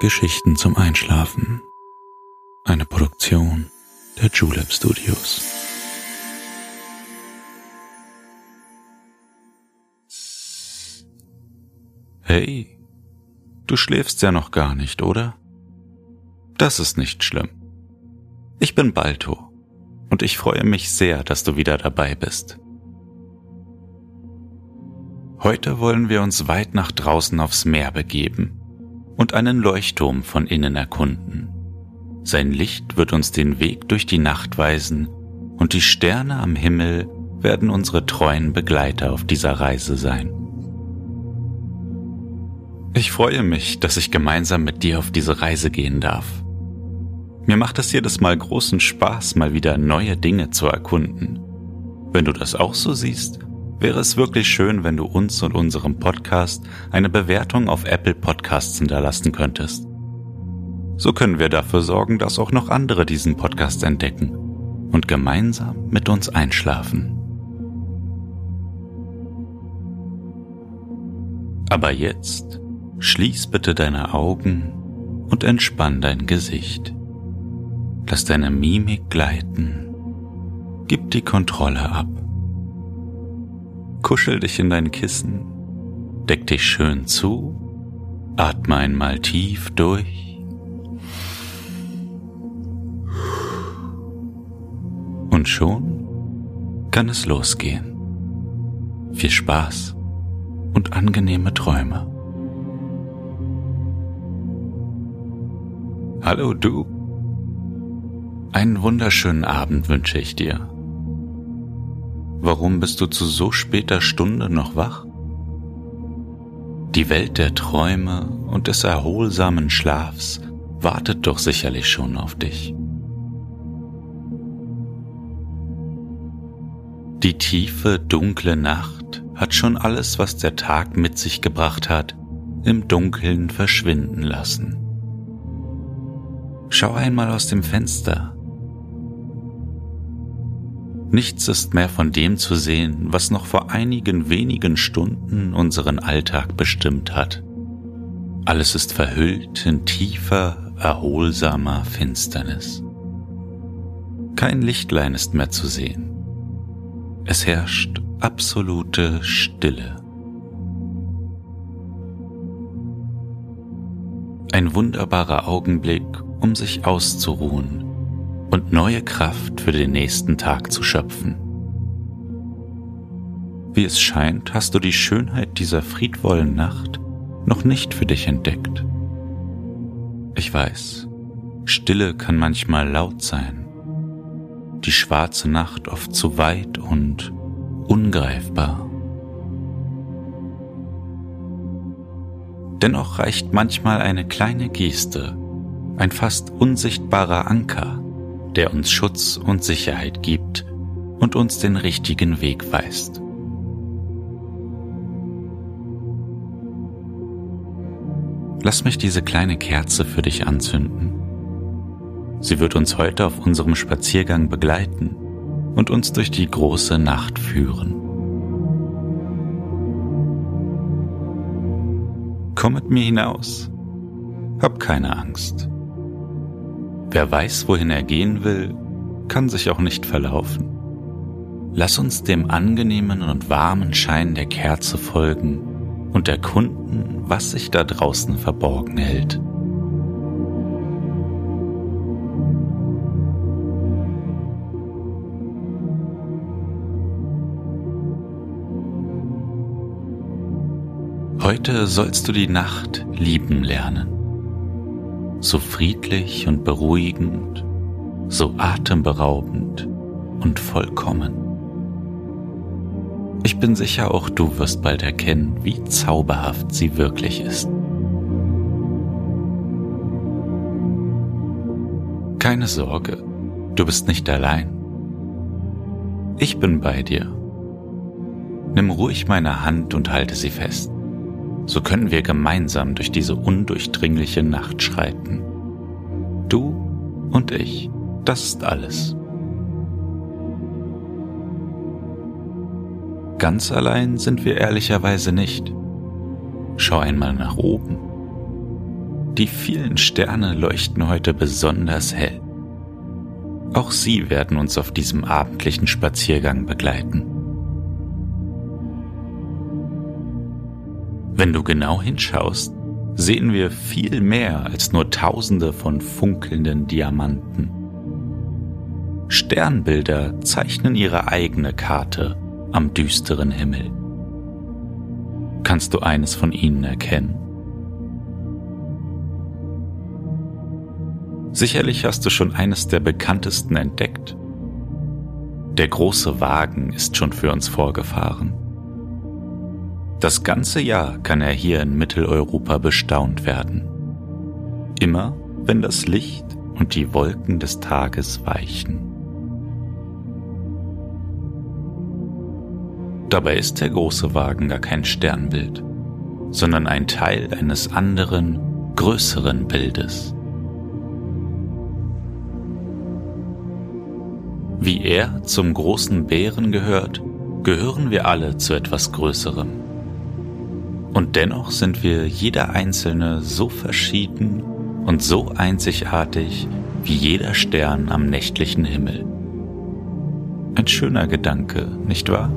Geschichten zum Einschlafen. Eine Produktion der Julep Studios. Hey, du schläfst ja noch gar nicht, oder? Das ist nicht schlimm. Ich bin Balto und ich freue mich sehr, dass du wieder dabei bist. Heute wollen wir uns weit nach draußen aufs Meer begeben und einen Leuchtturm von innen erkunden. Sein Licht wird uns den Weg durch die Nacht weisen und die Sterne am Himmel werden unsere treuen Begleiter auf dieser Reise sein. Ich freue mich, dass ich gemeinsam mit dir auf diese Reise gehen darf. Mir macht es jedes Mal großen Spaß, mal wieder neue Dinge zu erkunden. Wenn du das auch so siehst, wäre es wirklich schön, wenn du uns und unserem Podcast eine Bewertung auf Apple Podcasts hinterlassen könntest. So können wir dafür sorgen, dass auch noch andere diesen Podcast entdecken und gemeinsam mit uns einschlafen. Aber jetzt schließ bitte deine Augen und entspann dein Gesicht. Lass deine Mimik gleiten. Gib die Kontrolle ab. Kuschel dich in dein Kissen, deck dich schön zu, atme einmal tief durch. Und schon kann es losgehen. Viel Spaß und angenehme Träume. Hallo du. Einen wunderschönen Abend wünsche ich dir. Warum bist du zu so später Stunde noch wach? Die Welt der Träume und des erholsamen Schlafs wartet doch sicherlich schon auf dich. Die tiefe, dunkle Nacht hat schon alles, was der Tag mit sich gebracht hat, im Dunkeln verschwinden lassen. Schau einmal aus dem Fenster Nichts ist mehr von dem zu sehen, was noch vor einigen wenigen Stunden unseren Alltag bestimmt hat. Alles ist verhüllt in tiefer, erholsamer Finsternis. Kein Lichtlein ist mehr zu sehen. Es herrscht absolute Stille. Ein wunderbarer Augenblick, um sich auszuruhen und neue Kraft für den nächsten Tag zu schöpfen. Wie es scheint, hast du die Schönheit dieser friedvollen Nacht noch nicht für dich entdeckt. Ich weiß, Stille kann manchmal laut sein, die schwarze Nacht oft zu weit und ungreifbar. Dennoch reicht manchmal eine kleine Geste, ein fast unsichtbarer Anker, der uns Schutz und Sicherheit gibt und uns den richtigen Weg weist. Lass mich diese kleine Kerze für dich anzünden. Sie wird uns heute auf unserem Spaziergang begleiten und uns durch die große Nacht führen. Komm mit mir hinaus. Hab keine Angst. Wer weiß, wohin er gehen will, kann sich auch nicht verlaufen. Lass uns dem angenehmen und warmen Schein der Kerze folgen und erkunden, was sich da draußen verborgen hält. Heute sollst du die Nacht lieben lernen so friedlich und beruhigend, so atemberaubend und vollkommen. Ich bin sicher, auch du wirst bald erkennen, wie zauberhaft sie wirklich ist. Keine Sorge, du bist nicht allein. Ich bin bei dir. Nimm ruhig meine Hand und halte sie fest so können wir gemeinsam durch diese undurchdringliche Nacht schreiten. Du und ich, das ist alles. Ganz allein sind wir ehrlicherweise nicht. Schau einmal nach oben. Die vielen Sterne leuchten heute besonders hell. Auch sie werden uns auf diesem abendlichen Spaziergang begleiten. Wenn du genau hinschaust, sehen wir viel mehr als nur Tausende von funkelnden Diamanten. Sternbilder zeichnen ihre eigene Karte am düsteren Himmel. Kannst du eines von ihnen erkennen? Sicherlich hast du schon eines der bekanntesten entdeckt. Der große Wagen ist schon für uns vorgefahren. Das ganze Jahr kann er hier in Mitteleuropa bestaunt werden. Immer wenn das Licht und die Wolken des Tages weichen. Dabei ist der große Wagen gar kein Sternbild, sondern ein Teil eines anderen, größeren Bildes. Wie er zum großen Bären gehört, gehören wir alle zu etwas Größerem. Und dennoch sind wir jeder Einzelne so verschieden und so einzigartig wie jeder Stern am nächtlichen Himmel. Ein schöner Gedanke, nicht wahr?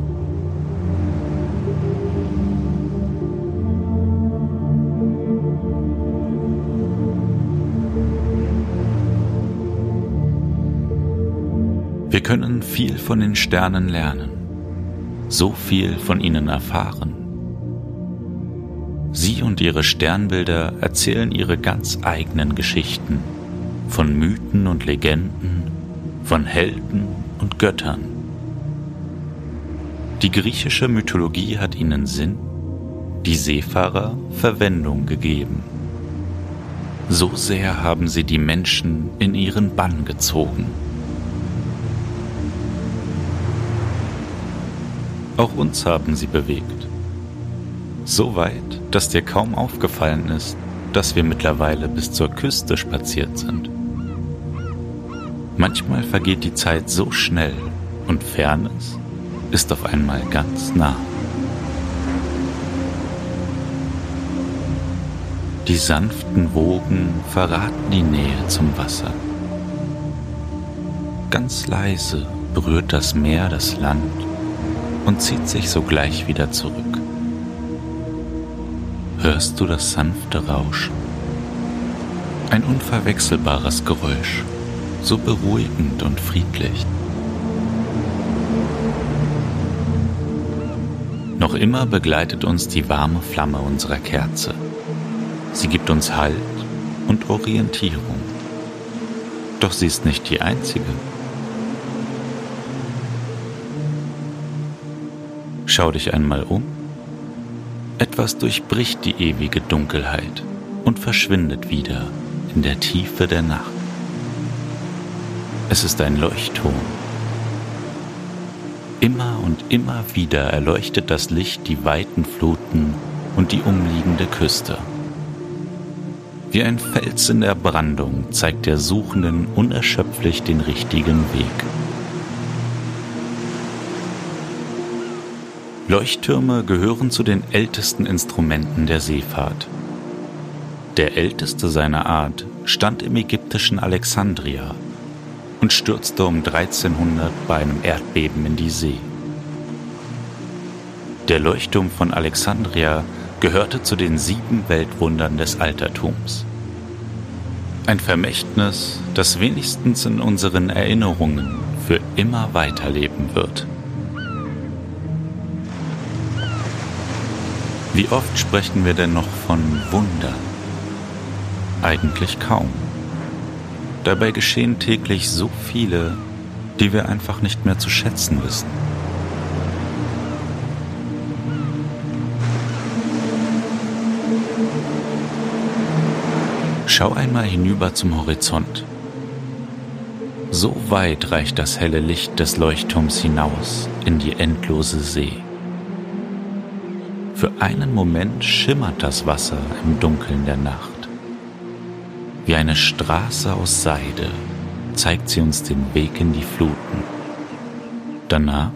Wir können viel von den Sternen lernen, so viel von ihnen erfahren. Sie und ihre Sternbilder erzählen ihre ganz eigenen Geschichten von Mythen und Legenden, von Helden und Göttern. Die griechische Mythologie hat ihnen Sinn, die Seefahrer Verwendung gegeben. So sehr haben sie die Menschen in ihren Bann gezogen. Auch uns haben sie bewegt. So weit, dass dir kaum aufgefallen ist, dass wir mittlerweile bis zur Küste spaziert sind. Manchmal vergeht die Zeit so schnell und Fairness ist auf einmal ganz nah. Die sanften Wogen verraten die Nähe zum Wasser. Ganz leise berührt das Meer das Land und zieht sich sogleich wieder zurück. Hörst du das sanfte Rauschen? Ein unverwechselbares Geräusch, so beruhigend und friedlich. Noch immer begleitet uns die warme Flamme unserer Kerze. Sie gibt uns Halt und Orientierung. Doch sie ist nicht die einzige. Schau dich einmal um. Etwas durchbricht die ewige Dunkelheit und verschwindet wieder in der Tiefe der Nacht. Es ist ein Leuchtturm. Immer und immer wieder erleuchtet das Licht die weiten Fluten und die umliegende Küste. Wie ein Fels in der Brandung zeigt der Suchenden unerschöpflich den richtigen Weg. Leuchttürme gehören zu den ältesten Instrumenten der Seefahrt. Der älteste seiner Art stand im ägyptischen Alexandria und stürzte um 1300 bei einem Erdbeben in die See. Der Leuchtturm von Alexandria gehörte zu den sieben Weltwundern des Altertums. Ein Vermächtnis, das wenigstens in unseren Erinnerungen für immer weiterleben wird. Wie oft sprechen wir denn noch von Wunder? Eigentlich kaum. Dabei geschehen täglich so viele, die wir einfach nicht mehr zu schätzen wissen. Schau einmal hinüber zum Horizont. So weit reicht das helle Licht des Leuchtturms hinaus in die endlose See. Für einen Moment schimmert das Wasser im Dunkeln der Nacht. Wie eine Straße aus Seide zeigt sie uns den Weg in die Fluten. Danach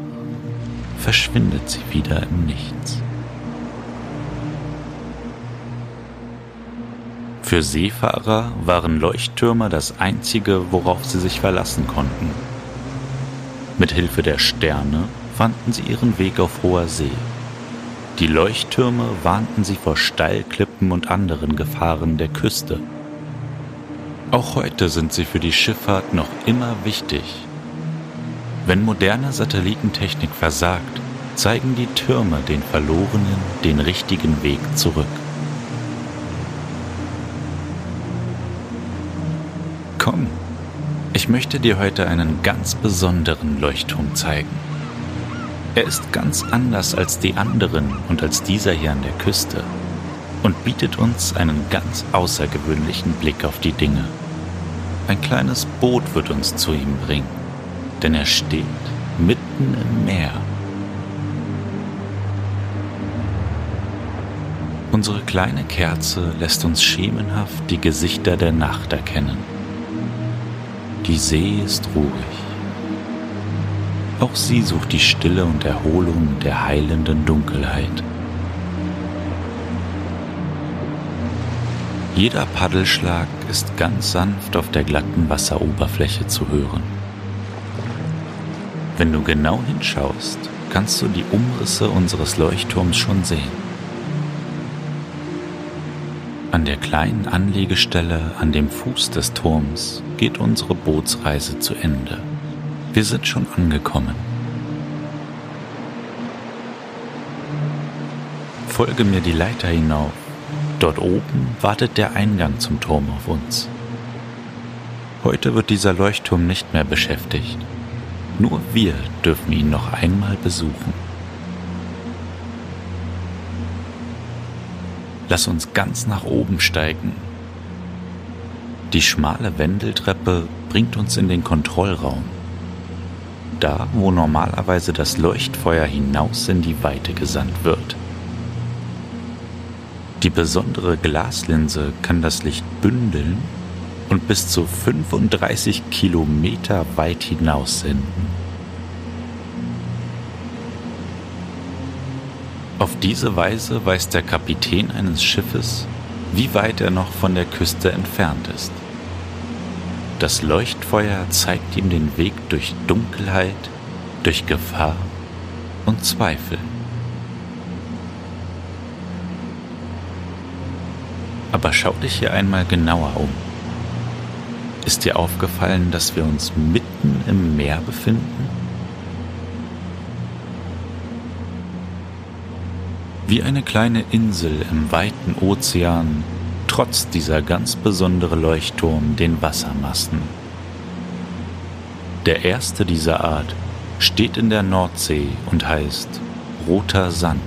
verschwindet sie wieder im Nichts. Für Seefahrer waren Leuchttürme das einzige, worauf sie sich verlassen konnten. Mit Hilfe der Sterne fanden sie ihren Weg auf hoher See. Die Leuchttürme warnten sie vor Steilklippen und anderen Gefahren der Küste. Auch heute sind sie für die Schifffahrt noch immer wichtig. Wenn moderne Satellitentechnik versagt, zeigen die Türme den Verlorenen den richtigen Weg zurück. Komm, ich möchte dir heute einen ganz besonderen Leuchtturm zeigen. Er ist ganz anders als die anderen und als dieser hier an der Küste und bietet uns einen ganz außergewöhnlichen Blick auf die Dinge. Ein kleines Boot wird uns zu ihm bringen, denn er steht mitten im Meer. Unsere kleine Kerze lässt uns schemenhaft die Gesichter der Nacht erkennen. Die See ist ruhig. Auch sie sucht die Stille und Erholung der heilenden Dunkelheit. Jeder Paddelschlag ist ganz sanft auf der glatten Wasseroberfläche zu hören. Wenn du genau hinschaust, kannst du die Umrisse unseres Leuchtturms schon sehen. An der kleinen Anlegestelle an dem Fuß des Turms geht unsere Bootsreise zu Ende. Wir sind schon angekommen. Folge mir die Leiter hinauf. Dort oben wartet der Eingang zum Turm auf uns. Heute wird dieser Leuchtturm nicht mehr beschäftigt. Nur wir dürfen ihn noch einmal besuchen. Lass uns ganz nach oben steigen. Die schmale Wendeltreppe bringt uns in den Kontrollraum da, wo normalerweise das Leuchtfeuer hinaus in die Weite gesandt wird. Die besondere Glaslinse kann das Licht bündeln und bis zu 35 Kilometer weit hinaus senden. Auf diese Weise weiß der Kapitän eines Schiffes, wie weit er noch von der Küste entfernt ist. Das Leuchtfeuer zeigt ihm den Weg durch Dunkelheit, durch Gefahr und Zweifel. Aber schau dich hier einmal genauer um. Ist dir aufgefallen, dass wir uns mitten im Meer befinden? Wie eine kleine Insel im weiten Ozean trotz dieser ganz besondere Leuchtturm den Wassermassen. Der erste dieser Art steht in der Nordsee und heißt Roter Sand.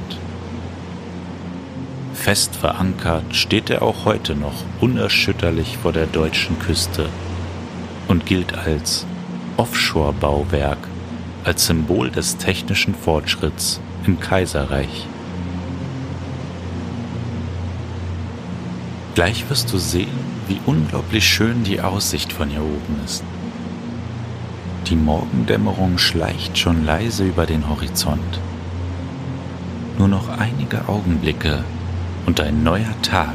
Fest verankert steht er auch heute noch unerschütterlich vor der deutschen Küste und gilt als Offshore-Bauwerk, als Symbol des technischen Fortschritts im Kaiserreich. Gleich wirst du sehen, wie unglaublich schön die Aussicht von hier oben ist. Die Morgendämmerung schleicht schon leise über den Horizont. Nur noch einige Augenblicke und ein neuer Tag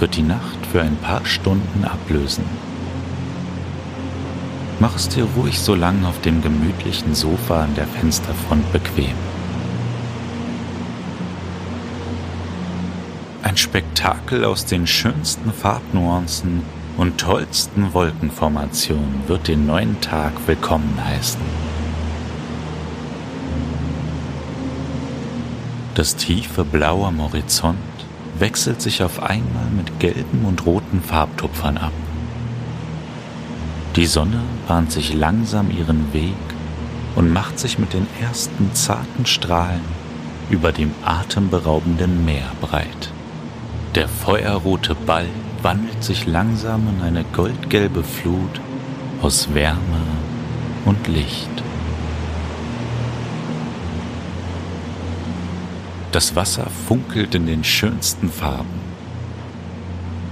wird die Nacht für ein paar Stunden ablösen. Mach es dir ruhig so lang auf dem gemütlichen Sofa an der Fensterfront bequem. Ein Spektakel aus den schönsten Farbnuancen und tollsten Wolkenformationen wird den neuen Tag willkommen heißen. Das tiefe Blau am Horizont wechselt sich auf einmal mit gelben und roten Farbtupfern ab. Die Sonne bahnt sich langsam ihren Weg und macht sich mit den ersten zarten Strahlen über dem atemberaubenden Meer breit. Der feuerrote Ball wandelt sich langsam in eine goldgelbe Flut aus Wärme und Licht. Das Wasser funkelt in den schönsten Farben.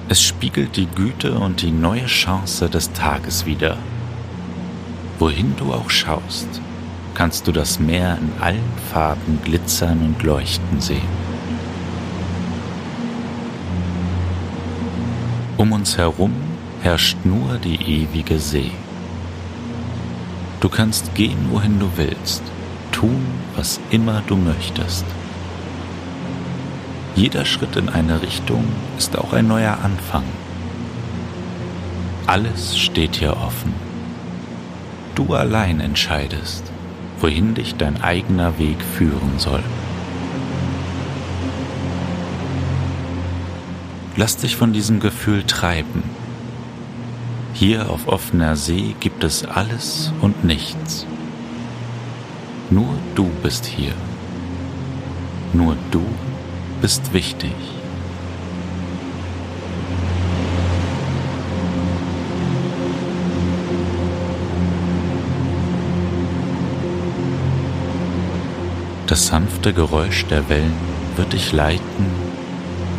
Es spiegelt die Güte und die neue Chance des Tages wider. Wohin du auch schaust, kannst du das Meer in allen Farben glitzern und leuchten sehen. Um uns herum herrscht nur die ewige See. Du kannst gehen, wohin du willst, tun, was immer du möchtest. Jeder Schritt in eine Richtung ist auch ein neuer Anfang. Alles steht hier offen. Du allein entscheidest, wohin dich dein eigener Weg führen soll. Lass dich von diesem Gefühl treiben. Hier auf offener See gibt es alles und nichts. Nur du bist hier. Nur du bist wichtig. Das sanfte Geräusch der Wellen wird dich leiten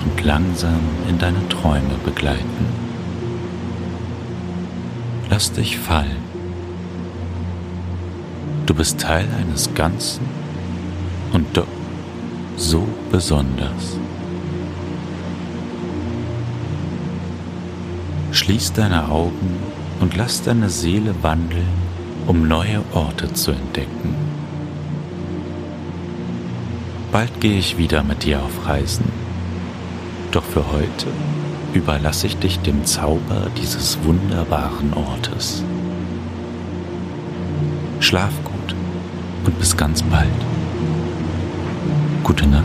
und langsam in deine Träume begleiten. Lass dich fallen. Du bist Teil eines Ganzen und doch so besonders. Schließ deine Augen und lass deine Seele wandeln, um neue Orte zu entdecken. Bald gehe ich wieder mit dir auf Reisen. Doch für heute überlasse ich dich dem Zauber dieses wunderbaren Ortes. Schlaf gut und bis ganz bald. Gute Nacht.